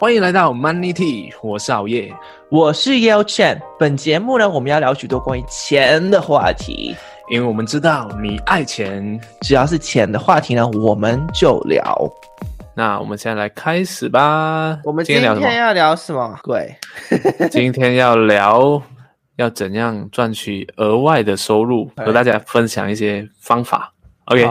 欢迎来到 Money Tea，我是熬夜，我是 Yale Chen。本节目呢，我们要聊许多关于钱的话题，因为我们知道你爱钱，只要是钱的话题呢，我们就聊。那我们现在来开始吧。我们今天要聊什么？对，今天要聊要怎样赚取额外的收入，和大家分享一些方法。OK，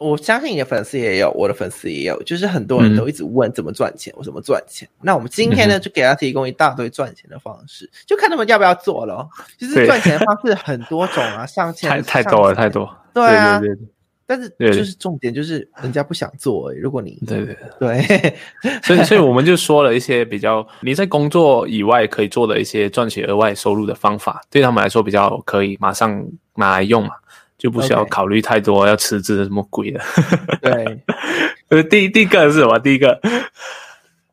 我相信你的粉丝也有，我的粉丝也有，就是很多人都一直问怎么赚钱，我、嗯、怎么赚钱。那我们今天呢，就给他提供一大堆赚钱的方式，就看他们要不要做了。就是赚钱的方式很多种啊，上 千太太多了，太多。对啊，对对对，但是就是重点就是人家不想做、欸。如果你对对对，对所以所以我们就说了一些比较你在工作以外可以做的一些赚取额外收入的方法，对他们来说比较可以马上拿来用嘛。就不需要考虑太多，要辞职什么鬼的。对，呃，第第一个是什么？第一个，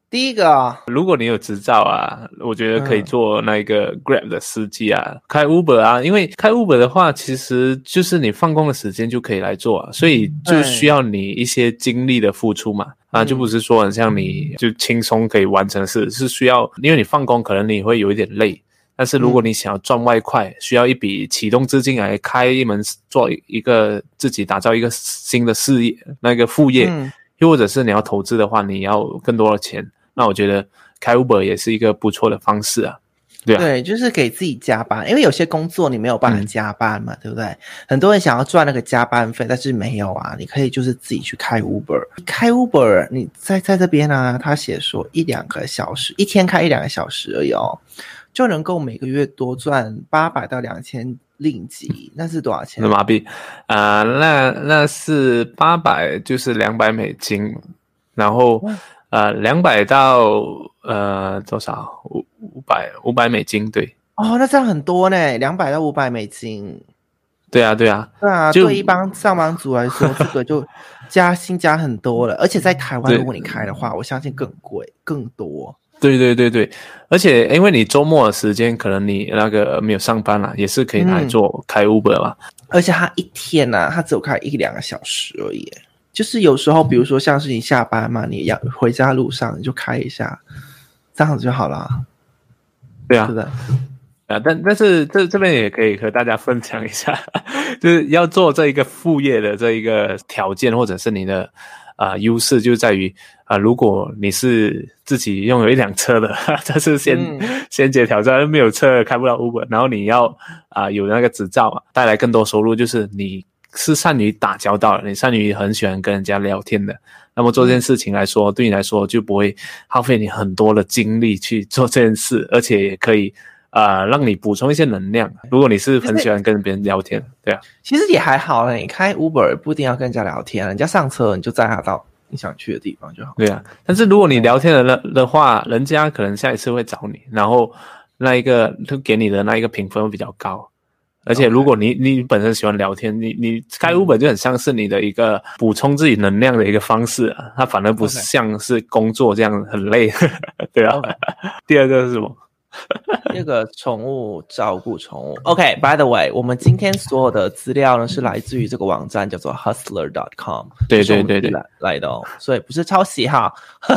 第一个啊，如果你有执照啊，我觉得可以做那个 Grab 的司机啊，嗯、开 Uber 啊，因为开 Uber 的话，其实就是你放工的时间就可以来做啊，所以就需要你一些精力的付出嘛，啊，就不是说很像你就轻松可以完成的事，是需要，因为你放工可能你会有一点累。但是如果你想要赚外快，嗯、需要一笔启动资金来开一门做一个自己打造一个新的事业，那个副业，嗯、又或者是你要投资的话，你要更多的钱，那我觉得开 Uber 也是一个不错的方式啊。对啊，对，就是给自己加班，因为有些工作你没有办法加班嘛，嗯、对不对？很多人想要赚那个加班费，但是没有啊，你可以就是自己去开 Uber，开 Uber，你在在这边呢、啊，他写说一两个小时，一天开一两个小时而已哦。就能够每个月多赚八百到两千令吉，那是多少钱？马币啊，那那是八百，就是两百美金，然后呃，两百到呃多少？五五百五百美金，对。哦，那这样很多呢，两百到五百美金。对啊，对啊，对啊，就对一般上班族来说，这个就加薪加很多了，而且在台湾，如果你开的话，我相信更贵更多。对对对对，而且因为你周末的时间，可能你那个没有上班啦，也是可以来做开 Uber 嘛。而且他一天呢、啊，他只有开一两个小时而已。就是有时候，比如说像是你下班嘛，你要回家路上，你就开一下，这样子就好了。对啊，是的。啊，但但是这这边也可以和大家分享一下，就是要做这一个副业的这一个条件，或者是你的。啊，优势就在于啊，如果你是自己拥有一辆车的，这是先、嗯、先决条件，没有车开不了 Uber，然后你要啊有那个执照嘛，带来更多收入，就是你是善于打交道的，你善于很喜欢跟人家聊天的，那么做这件事情来说，嗯、对你来说就不会耗费你很多的精力去做这件事，而且也可以。啊、呃，让你补充一些能量。如果你是很喜欢跟别人聊天，对啊，其实也还好了。你开 Uber 不一定要跟人家聊天，人家上车你就载他到你想去的地方就好。对啊，但是如果你聊天的的的话，人家可能下一次会找你，然后那一个就给你的那一个评分会比较高。而且如果你你本身喜欢聊天，你你开 Uber 就很像是你的一个补充自己能量的一个方式啊，它反而不是像是工作这样很累。对啊，第二个是什么？那个宠物照顾宠物，OK，By、okay, the way，我们今天所有的资料呢是来自于这个网站叫做 Hustler.com，对对对对来来的哦，所以不是抄袭哈。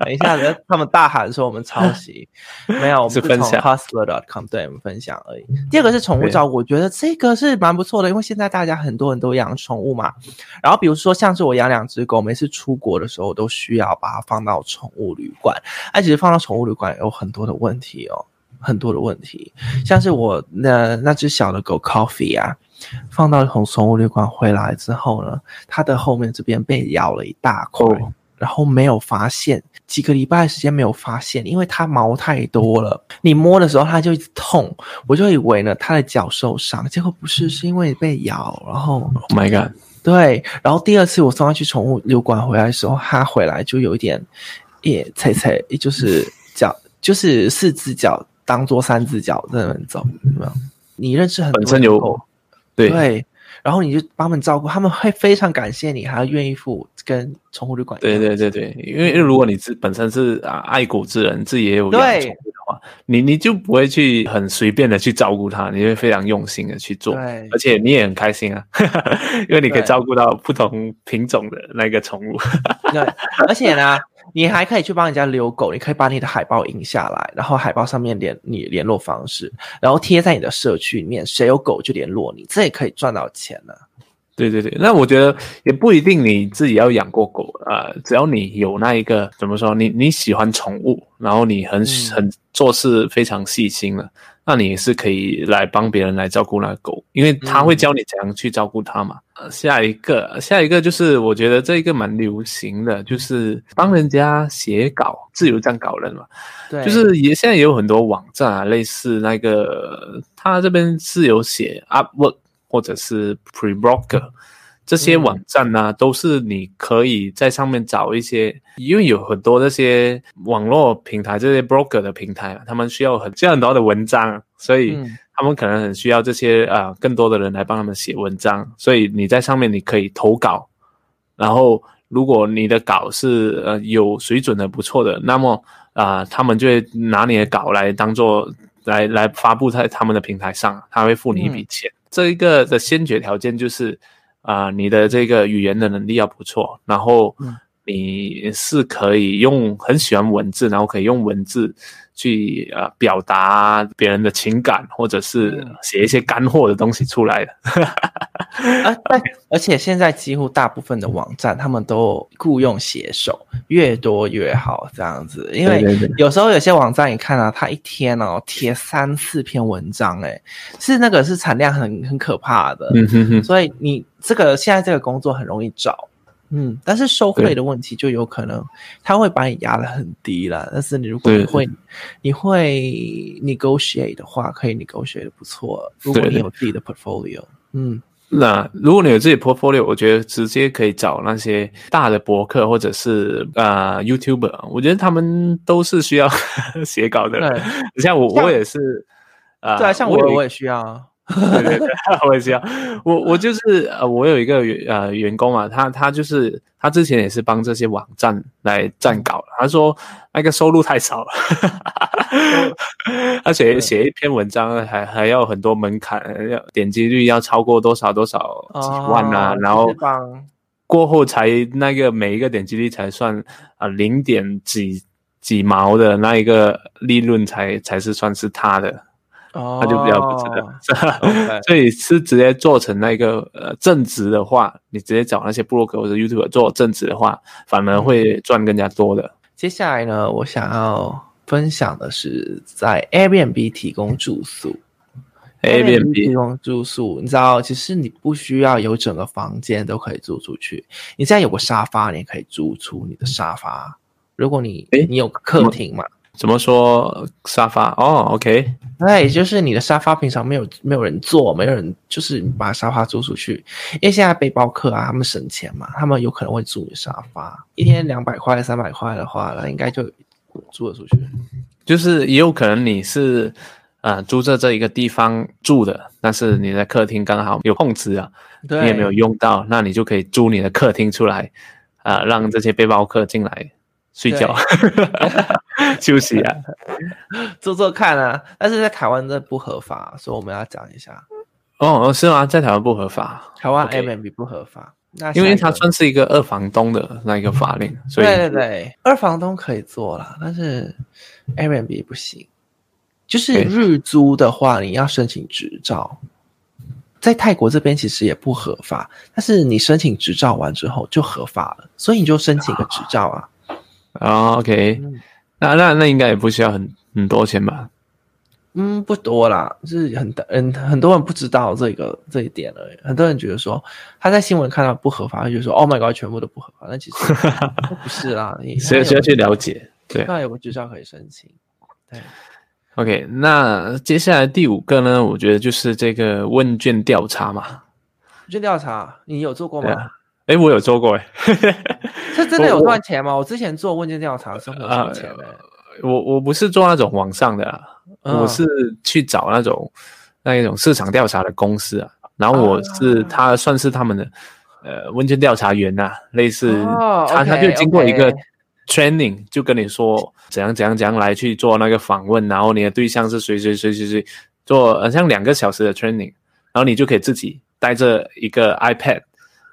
等一下，他们大喊说我们抄袭，没有，我们是从 Hustler.com 对我们分享而已。第二个是宠物照顾，我觉得这个是蛮不错的，因为现在大家很多人都养宠物嘛。然后比如说像是我养两只狗，每次出国的时候都需要把它放到宠物旅馆，哎，其实放到宠物旅馆有很多的问题哦。很多的问题，像是我那那只小的狗 Coffee 啊，放到从宠物旅馆回来之后呢，它的后面这边被咬了一大块，哦、然后没有发现，几个礼拜的时间没有发现，因为它毛太多了，你摸的时候它就一直痛，我就以为呢它的脚受伤，结果不是，是因为被咬，然后 Oh my God，对，然后第二次我送它去宠物旅馆回来的时候，它回来就有一点也踩踩，也就是脚就是四只脚。当做三只脚在那边走，有没有？你认识很多人有，对对，然后你就帮他们照顾，他们会非常感谢你，还要愿意付跟宠物旅馆。对对对对，因为因为如果你自本身是啊爱狗之人，自己也有养宠物的话，你你就不会去很随便的去照顾它，你会非常用心的去做，而且你也很开心啊，因为你可以照顾到不同品种的那个宠物。对，而且呢，你还可以去帮人家遛狗，你可以把你的海报印下来，然后海报上面联你联络方式，然后贴在你的社区里面，谁有狗就联络你，这也可以赚到钱呢、对对对，那我觉得也不一定你自己要养过狗啊、呃，只要你有那一个怎么说，你你喜欢宠物，然后你很、嗯、很做事非常细心了，那你也是可以来帮别人来照顾那个狗，因为他会教你怎样去照顾它嘛。嗯、下一个，下一个就是我觉得这一个蛮流行的，就是帮人家写稿，自由撰稿人嘛。对，就是也现在也有很多网站啊，类似那个他这边是有写 Upwork。或者是 Preblogger 这些网站呢、啊，嗯、都是你可以在上面找一些，因为有很多这些网络平台，这些 Blogger 的平台，他们需要很需要很多的文章，所以他们可能很需要这些啊、呃、更多的人来帮他们写文章，所以你在上面你可以投稿，然后如果你的稿是呃有水准的不错的，那么啊、呃、他们就会拿你的稿来当做来来发布在他们的平台上，他会付你一笔钱。嗯这一个的先决条件就是，啊、呃，你的这个语言的能力要不错，然后你是可以用很喜欢文字，然后可以用文字去呃表达别人的情感，或者是写一些干货的东西出来的。而且现在几乎大部分的网站，他们都雇佣写手，越多越好，这样子。因为有时候有些网站，你看啊，他一天哦贴三四篇文章，哎，是那个是产量很很可怕的。嗯哼哼。所以你这个现在这个工作很容易找，嗯，但是收费的问题就有可能他会把你压得很低了。但是你如果你会你会 negotiate 的话，可以 negotiate 的不错。如果你有自己的 portfolio，嗯。那如果你有自己 portfolio，我觉得直接可以找那些大的博客或者是啊、呃、YouTuber，我觉得他们都是需要 写稿的人。你像我，像我也是啊，呃、对啊，像我，我也需要。对对对，我也需要。我我就是呃，我有一个呃员工嘛，他他就是他之前也是帮这些网站来撰稿，他说那个收入太少了，而且写一篇文章还还要很多门槛，要点击率要超过多少多少几万啊，哦、然后过后才那个每一个点击率才算啊零点几几毛的那一个利润才才是算是他的。哦，他就比较不知道，oh, okay. 所以是直接做成那个呃正职的话，你直接找那些布洛格或者 YouTube 做正职的话，反而会赚更加多的。接下来呢，我想要分享的是在 Airbnb 提供住宿，Airbnb 提供住宿，你知道，其实你不需要有整个房间都可以租出去，你现在有个沙发，你也可以租出你的沙发。如果你诶你有个客厅嘛。怎么说沙发？哦，OK，对，就是你的沙发平常没有没有人坐，没有人，就是把沙发租出去。因为现在背包客啊，他们省钱嘛，他们有可能会租你沙发，一天两百块、三百块的话，那应该就租得出去。就是也有可能你是呃租在这一个地方住的，但是你的客厅刚好有空置啊，对你也没有用到，那你就可以租你的客厅出来，啊、呃，让这些背包客进来。睡觉，休息啊，做做看啊。但是在台湾这不合法，所以我们要讲一下。哦，是吗？在台湾不合法，台湾 Airbnb 不合法。那因为它算是一个二房东的那一个法令，所以对对对，二房东可以做啦，但是 Airbnb 不行。就是日租的话，你要申请执照。在泰国这边其实也不合法，但是你申请执照完之后就合法了，所以你就申请个执照啊。啊、oh，OK，那那那应该也不需要很很多钱吧？嗯，不多啦，就是很嗯很多人不知道这个这一点而已。很多人觉得说他在新闻看到不合法，他就说 “Oh my God”，全部都不合法。那其实 不是啦，你 需要需要去了解。对，那有个执照可以申请。对，OK，那接下来第五个呢？我觉得就是这个问卷调查嘛。问卷调查，你有做过吗？哎，我有做过哎，这真的有赚钱吗？我，我之前做问卷调查的时候有赚钱的。我我不是做那种网上的，我是去找那种那一种市场调查的公司啊，然后我是他算是他们的呃问卷调查员呐，啊，类似，哦、他他就经过一个 training，okay. 就跟你说怎样怎样怎样来去做那个访问，然后你的对象是谁谁谁谁谁，做像两个小时的 training，然后你就可以自己带着一个 iPad。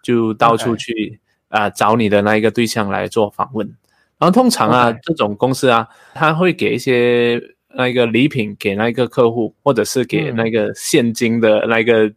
就到处去啊找你的那一个对象来做访问，然后通常啊.这种公司啊，他会给一些那个礼品给那个客户，或者是给那个现金的那个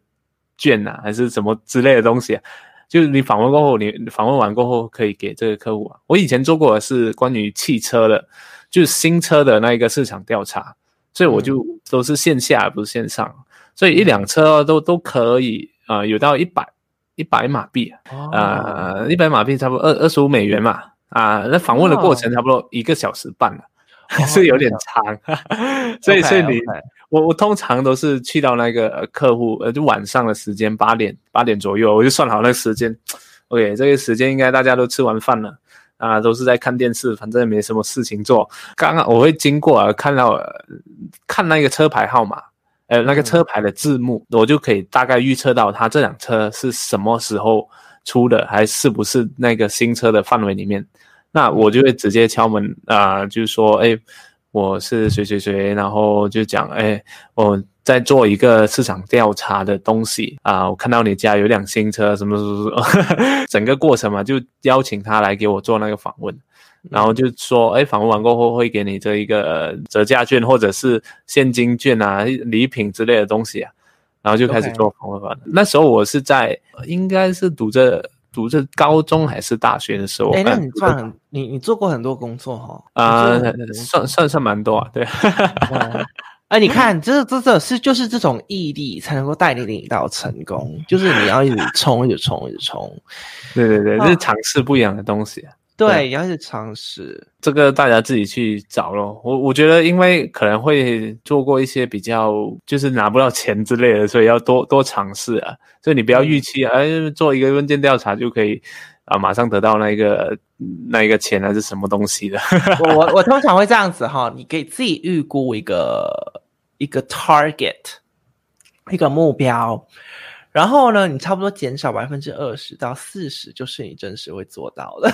券啊，嗯、还是什么之类的东西啊。就是你访问过后，你访问完过后可以给这个客户啊。我以前做过的是关于汽车的，就是新车的那一个市场调查，所以我就都是线下，而不是线上，所以一辆车都都可以啊、呃，有到一百一百马币啊，一百马币差不多二二十五美元嘛。啊，那访问的过程差不多一个小时半了，还、oh. 是有点长，okay. 所以所以你.我我通常都是去到那个客户呃，就晚上的时间八点八点左右，我就算好那个时间，OK，这个时间应该大家都吃完饭了啊，都是在看电视，反正也没什么事情做。刚刚我会经过啊，看到看那个车牌号码，呃，那个车牌的字幕，嗯、我就可以大概预测到他这辆车是什么时候出的，还是不是那个新车的范围里面。那我就会直接敲门啊、呃，就是说，哎，我是谁谁谁，然后就讲，哎，我在做一个市场调查的东西啊、呃，我看到你家有辆新车，什么什么什么，整个过程嘛，就邀请他来给我做那个访问，然后就说，哎，访问完过后会给你这一个折价券或者是现金券啊，礼品之类的东西啊，然后就开始做访问了。Okay. 那时候我是在，应该是读着。读着高中还是大学的时候，哎、欸，那你算很，你你做过很多工作哈？啊、呃，算算算蛮多啊，对。哎、欸，你看，这这这是就是这种毅力才能够带领你到成功，就是你要一直冲，一直冲，一直冲。对对对，就是尝试不一样的东西啊。对，要去尝试这个，大家自己去找咯。我我觉得，因为可能会做过一些比较，就是拿不到钱之类的，所以要多多尝试啊。所以你不要预期，哎，做一个问卷调查就可以啊，马上得到那个那一个钱还是什么东西的。我我我通常会这样子哈，你给自己预估一个一个 target，一个目标。然后呢，你差不多减少百分之二十到四十，就是你真实会做到的。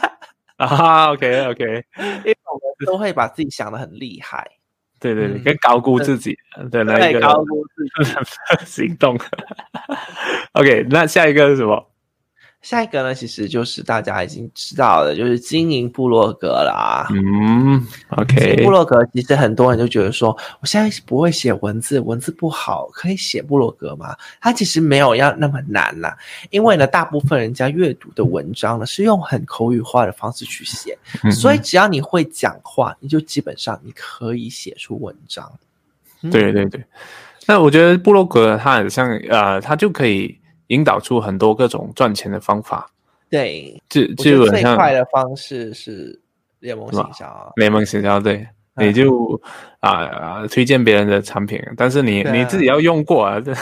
啊，OK OK，因为我们都会把自己想的很厉害。对对对，跟高估自己的那一个高估自己 行动。OK，那下一个是什么？下一个呢，其实就是大家已经知道的，就是经营部落格啦。嗯，OK。部落格其实很多人就觉得说，我现在不会写文字，文字不好，可以写部落格吗？它其实没有要那么难啦，因为呢，大部分人家阅读的文章呢是用很口语化的方式去写，嗯、所以只要你会讲话，你就基本上你可以写出文章。嗯、对对对，那我觉得部落格它很像，呃，它就可以。引导出很多各种赚钱的方法，对，基基本上最快的方式是联盟行销，联盟行销，对，你就啊啊推荐别人的产品，但是你你自己要用过 啊，对，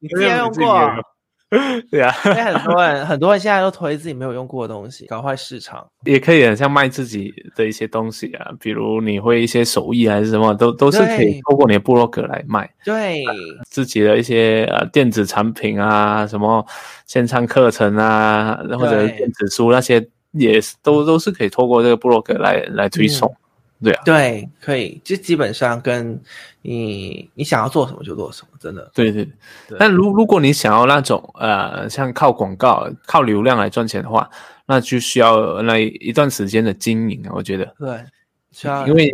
你自己要用过。对啊，因为很多人 很多人现在都推自己没有用过的东西，搞坏市场。也可以很像卖自己的一些东西啊，比如你会一些手艺还是什么，都都是可以透过你的部落格来卖。对，呃、自己的一些呃电子产品啊，什么线上课程啊，或者电子书那些，也是都都是可以透过这个部落格来来推送。嗯对啊，对，可以，就基本上跟你你想要做什么就做什么，真的。对对，对。但如如果你想要那种呃，像靠广告、靠流量来赚钱的话，那就需要那一段时间的经营啊，我觉得。对，需要因为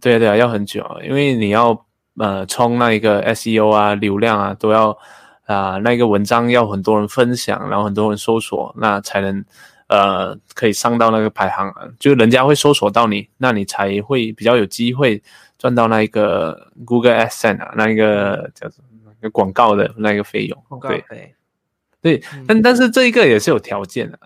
对对啊，要很久，因为你要呃冲那一个 SEO 啊，流量啊，都要啊、呃，那个文章要很多人分享，然后很多人搜索，那才能。呃，可以上到那个排行，就人家会搜索到你，那你才会比较有机会赚到那一个 Google AdSense 啊，那一个叫什么那个广告的那个费用。对对，但但是这一个也是有条件的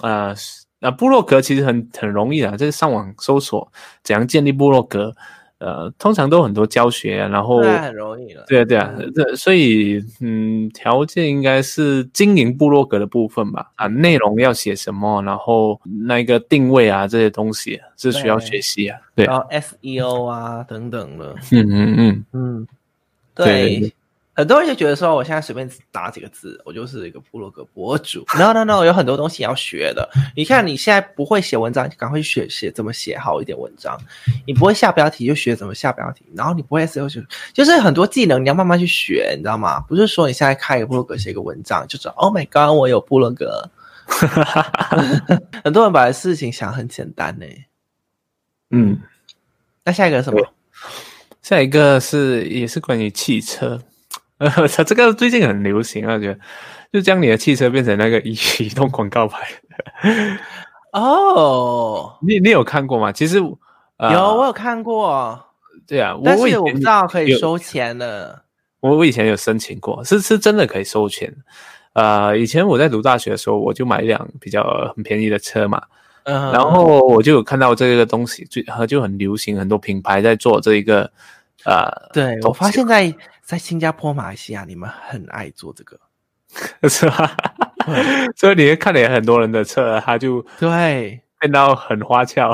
啊。那部落格其实很很容易啊，就是上网搜索怎样建立部落格。呃，通常都很多教学，然后那很容易了。对啊，对啊，这、嗯、所以嗯，条件应该是经营部落格的部分吧。啊，内容要写什么，然后那个定位啊，这些东西是需要学习啊。对，然后 SEO 啊等等的。嗯嗯嗯嗯，对。对很多人就觉得说，我现在随便打几个字，我就是一个部落格博主。No No No，有很多东西要学的。你看你现在不会写文章，就赶快去学写怎么写好一点文章。你不会下标题，就学怎么下标题。然后你不会 SEO，就就是很多技能你要慢慢去学，你知道吗？不是说你现在开一个部落格写一个文章，就说 Oh my God，我有部落格，很多人把事情想很简单呢。嗯，那下一个是什么？下一个是也是关于汽车，呃，这个最近很流行啊，我觉得就将你的汽车变成那个移 移动广告牌。哦，你你有看过吗？其实、呃、有，我有看过。对啊，但是我不知道可以收钱的。我我以前有申请过，是是真的可以收钱。呃，以前我在读大学的时候，我就买一辆比较很便宜的车嘛。嗯，然后我就有看到这个东西，就就很流行，很多品牌在做这一个。呃，对，我发现在在新加坡、马来西亚，你们很爱做这个，是吧？所以你会看了很多人的车，他就对变到很花俏。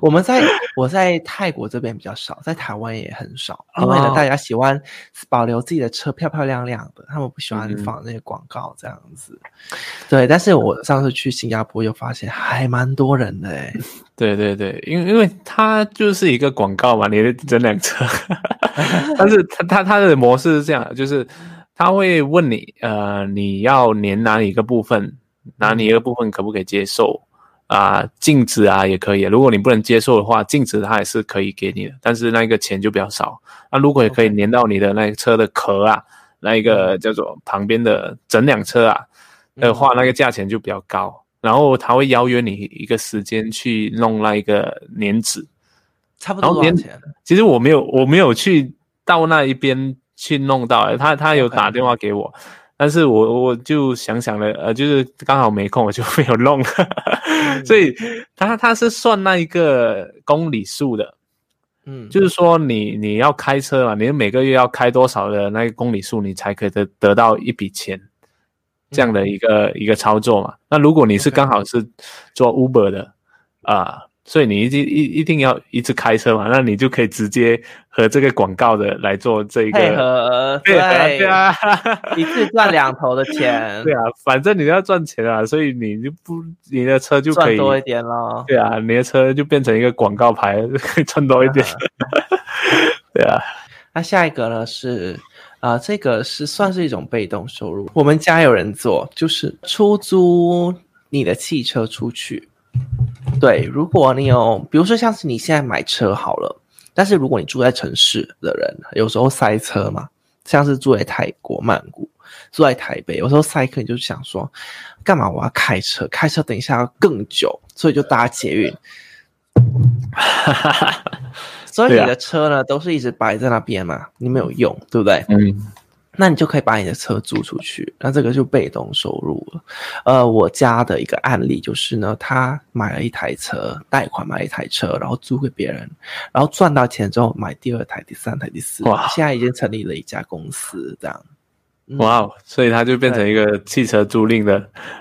我们在我在泰国这边比较少，在台湾也很少，因为呢，大家喜欢保留自己的车漂漂亮亮的，他们不喜欢放那些广告这样子。嗯、对，但是我上次去新加坡又发现还蛮多人的 哎。对对对，因为因为它就是一个广告嘛，你的整辆车，但是他他他的模式是这样，就是他会问你，呃，你要粘哪一个部分，哪里一个部分可不可以接受？啊，镜子啊也可以。如果你不能接受的话，镜子它也是可以给你的，但是那个钱就比较少。那如果也可以粘到你的那个车的壳啊，那一个叫做旁边的整辆车啊的话，那个价钱就比较高。然后他会邀约你一个时间去弄那一个粘纸，差不多多少钱？其实我没有，我没有去到那一边去弄到，他他有打电话给我。但是我我就想想了，呃，就是刚好没空，我就没有弄。嗯、所以他他是算那一个公里数的，嗯，就是说你你要开车嘛，你每个月要开多少的那个公里数，你才可以得得到一笔钱，这样的一个、嗯、一个操作嘛。那如果你是刚好是做 Uber 的啊。所以你一定一一定要一直开车嘛，那你就可以直接和这个广告的来做这一个配合，对对啊，一次赚两头的钱。对啊，反正你要赚钱啊，所以你就不你的车就可以赚多一点咯。对啊，你的车就变成一个广告牌，可 以赚多一点。对啊，那下一个呢是啊、呃，这个是算是一种被动收入。我们家有人做，就是出租你的汽车出去。对，如果你有，比如说像是你现在买车好了，但是如果你住在城市的人，有时候塞车嘛，像是住在泰国曼谷，住在台北，有时候塞车，你就想说，干嘛我要开车？开车等一下要更久，所以就搭捷运。所以你的车呢，都是一直摆在那边嘛，你没有用，对不对？嗯。那你就可以把你的车租出去，那这个就被动收入了。呃，我家的一个案例就是呢，他买了一台车，贷款买了一台车，然后租给别人，然后赚到钱之后买第二台、第三台、第四台，现在已经成立了一家公司，这样。哇哦，所以他就变成一个汽车租赁的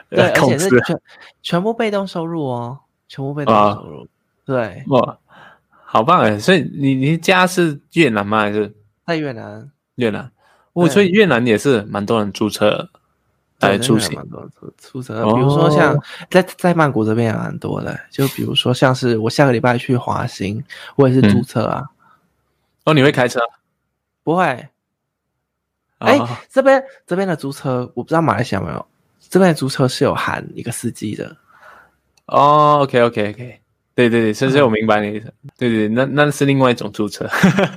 对，而且是全全部被动收入哦，全部被动收入。对，哇，好棒哎！所以你你家是越南吗？还是在越南？越南。我所以越南也是蛮多人租车来出行，蛮多人租车。比如说像在在曼谷这边也蛮多的，就比如说像是我下个礼拜去华兴，我也是租车啊。哦，你会开车？不会。哎，这边这边的租车，我不知道马来西亚有没有，这边的租车是有含一个司机的。哦，OK OK OK。对对对，所以我明白你意思。嗯、对对，那那是另外一种租车，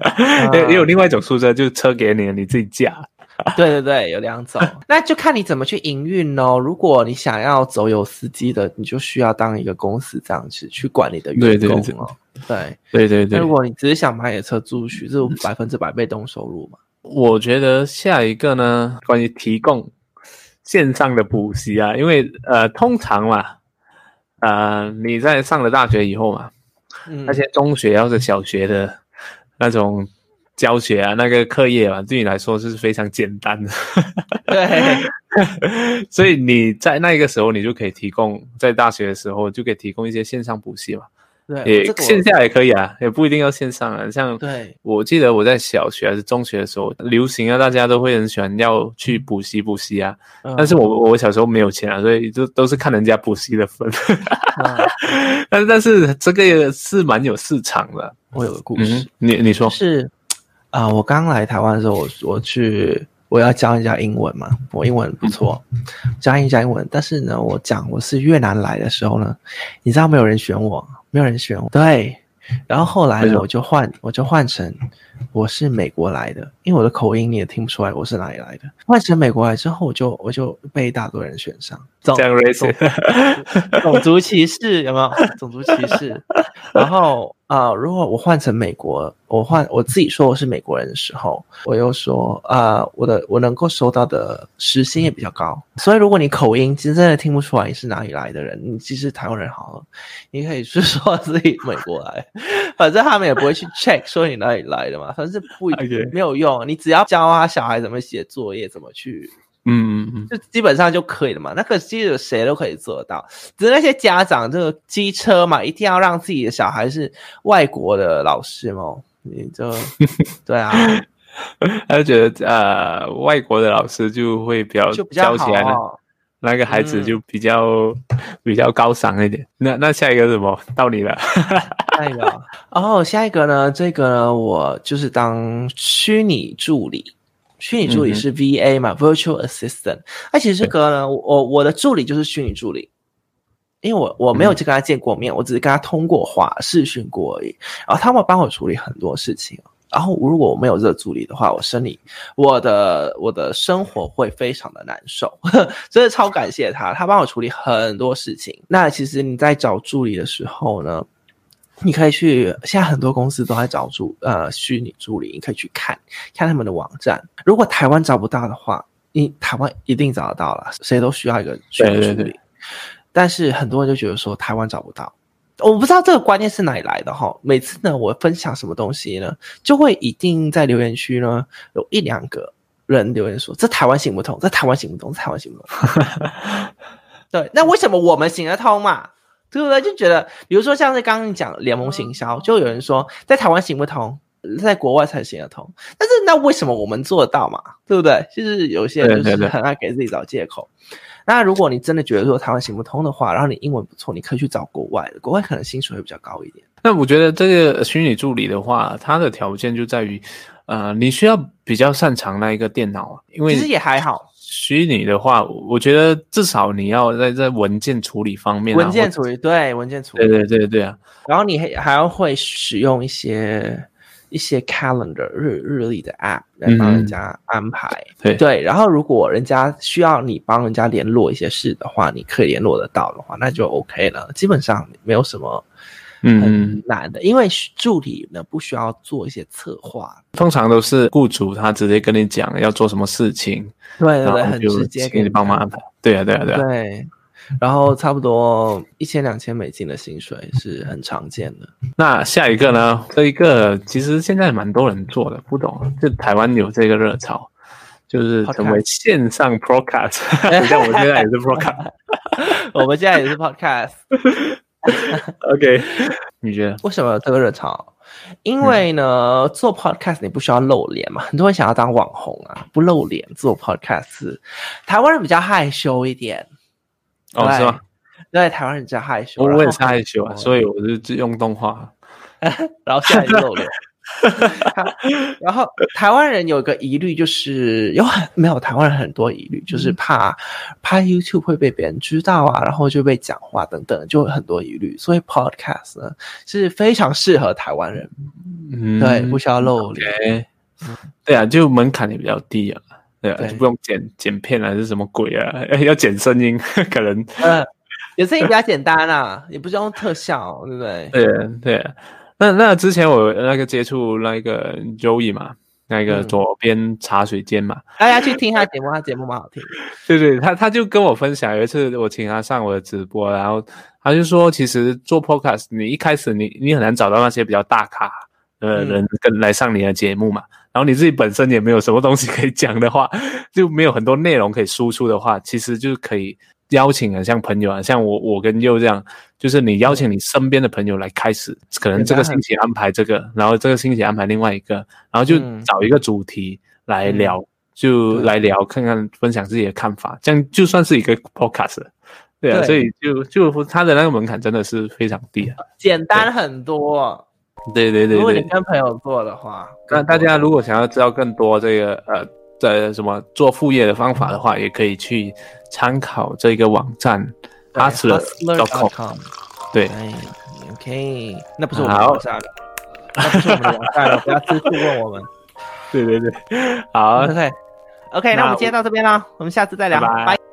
也、也、有另外一种租车，就是车给你，你自己驾。对对对，有两种，那就看你怎么去营运哦。如果你想要走有司机的，你就需要当一个公司这样子去管理的员工哦。对对对对，如果你只是想把你的车租出去，这百分之百被动收入嘛？我觉得下一个呢，关于提供线上的补习啊，因为呃，通常嘛。呃，你在上了大学以后嘛，嗯、那些中学或者小学的那种教学啊，那个课业啊，对你来说是非常简单的。对，所以你在那个时候，你就可以提供，在大学的时候就可以提供一些线上补习嘛。对，也线下也可以啊，也不一定要线上啊。像对，我记得我在小学还是中学的时候，流行啊，大家都会很喜欢要去补习补习啊。嗯、但是我我小时候没有钱啊，所以就都是看人家补习的分。嗯、但是但是这个也是蛮有市场的。我有个故事，嗯、你你说是啊、呃？我刚来台湾的时候，我我去。我要教人家英文嘛，我英文不错，教人家英文。但是呢，我讲我是越南来的时候呢，你知道没有人选我，没有人选我。对，然后后来呢，我就换，我就换成我是美国来的，因为我的口音你也听不出来我是哪里来的。换成美国来之后，我就我就被一大多人选上。这样 racist，种族歧视有没有？种族歧视，然后。啊、呃，如果我换成美国，我换我自己说我是美国人的时候，我又说啊、呃，我的我能够收到的时薪也比较高。所以如果你口音其实真的听不出来你是哪里来的人，你其实台湾人好了，你可以是说自己美国来，反正他们也不会去 check 说你哪里来的嘛，反正不 Okay. 没有用，你只要教他小孩怎么写作业，怎么去。嗯嗯嗯，就基本上就可以了嘛。那个其实谁都可以做到，只是那些家长这个机车嘛，一定要让自己的小孩是外国的老师嘛。你就 对啊，他就觉得呃，外国的老师就会比较就比较好，那个孩子就比较、嗯、比较高尚一点。那那下一个是什么？到你了。下一个，然后下一个呢？这个呢，我就是当虚拟助理。虚拟助理是 VA 嘛、嗯、Virtual Assistant。那其实这个呢，我我的助理就是虚拟助理，因为我我没有去跟他见过面，嗯、我只是跟他通过话视讯过而已。然后他们帮我处理很多事情。然后如果我没有这个助理的话，我生理我的我的生活会非常的难受。真的超感谢他，他帮我处理很多事情。那其实你在找助理的时候呢，你可以去，现在很多公司都在找助呃虚拟助理，你可以去看看他们的网站。如果台湾找不到的话，你台湾一定找得到了，谁都需要一个虚拟助理。但是很多人就觉得说台湾找不到，我不知道这个观念是哪里来的哈。每次呢，我分享什么东西呢，就会一定在留言区呢有一两个人留言说这台湾行不通，这台湾行不通，这台湾行不通。对，那为什么我们行得通嘛？对不对？就觉得，比如说像是刚刚你讲联盟行销，就有人说在台湾行不通，在国外才行得通。但是那为什么我们做得到嘛？对不对？就是有些人就是很爱给自己找借口。对对对。那如果你真的觉得说台湾行不通的话，然后你英文不错，你可以去找国外的，国外可能薪水会比较高一点。那我觉得这个虚拟助理的话，它的条件就在于，呃，你需要比较擅长那一个电脑，因为其实也还好。虚拟的话，我觉得至少你要在在文件处理方面，文件处理对文件处理，对对对对啊。然后你还还要会使用一些一些 calendar 日日历的 app 来帮人家安排，嗯、对对。然后如果人家需要你帮人家联络一些事的话，你可以联络得到的话，那就 OK 了。基本上没有什么。很难的，嗯、因为助理呢不需要做一些策划，通常都是雇主他直接跟你讲要做什么事情，对对对，很直接给你帮忙安排。对啊对啊对啊。对，然后差不多一千两千美金的薪水是很常见的。那下一个呢？这一个其实现在蛮多人做的，不懂，就台湾有这个热潮，就是成为线上 podcast，像我现在也是 podcast，我们现在也是 podcast。OK，你觉得为什么有这个热潮？因为呢，嗯、做 Podcast 你不需要露脸嘛，很多人想要当网红啊，不露脸做 Podcast。台湾人比较害羞一点，哦，是吗？对，台湾人比较害羞，我也是害羞啊，所以我就只用动画，然后现在露脸。然后台湾人有一个疑虑，就是有很没有台湾人很多疑虑，就是怕拍 YouTube 会被别人知道啊，然后就被讲话等等，就很多疑虑。所以 Podcast 呢是非常适合台湾人，嗯，对，不需要露脸，okay, 对啊，就门槛也比较低啊，对啊，对就不用剪剪片还是什么鬼啊，要剪声音 可能，嗯，剪声音比较简单啊，也不是用特效，对不对？对啊，对啊。那那之前我那个接触那个 Joey 嘛，那个左边茶水间嘛，大家、嗯、去听他节目，他节目蛮好听。对对，他他就跟我分享，有一次我请他上我的直播，然后他就说，其实做 Podcast，你一开始你你很难找到那些比较大咖的人跟来上你的节目嘛，嗯、然后你自己本身也没有什么东西可以讲的话，就没有很多内容可以输出的话，其实就可以。邀请啊，像朋友啊，像我，我跟佑这样，就是你邀请你身边的朋友来开始，可能这个星期安排这个，然后这个星期安排另外一个，然后就找一个主题来聊，嗯、就来聊，看看分享自己的看法，这样就算是一个 podcast，对啊，对。所以就就他的那个门槛真的是非常低啊，简单很多，对对对，对，如果你跟朋友做的话，那大家如果想要知道更多这个呃。的什么做副业的方法的话，也可以去参考这个网站 hustler.com。对，OK，那不是我们的网站了，那不是我们的网站了，不要私信问我们。对对对，好，OK，OK，那我们今天到这边了，我们下次再聊，拜拜。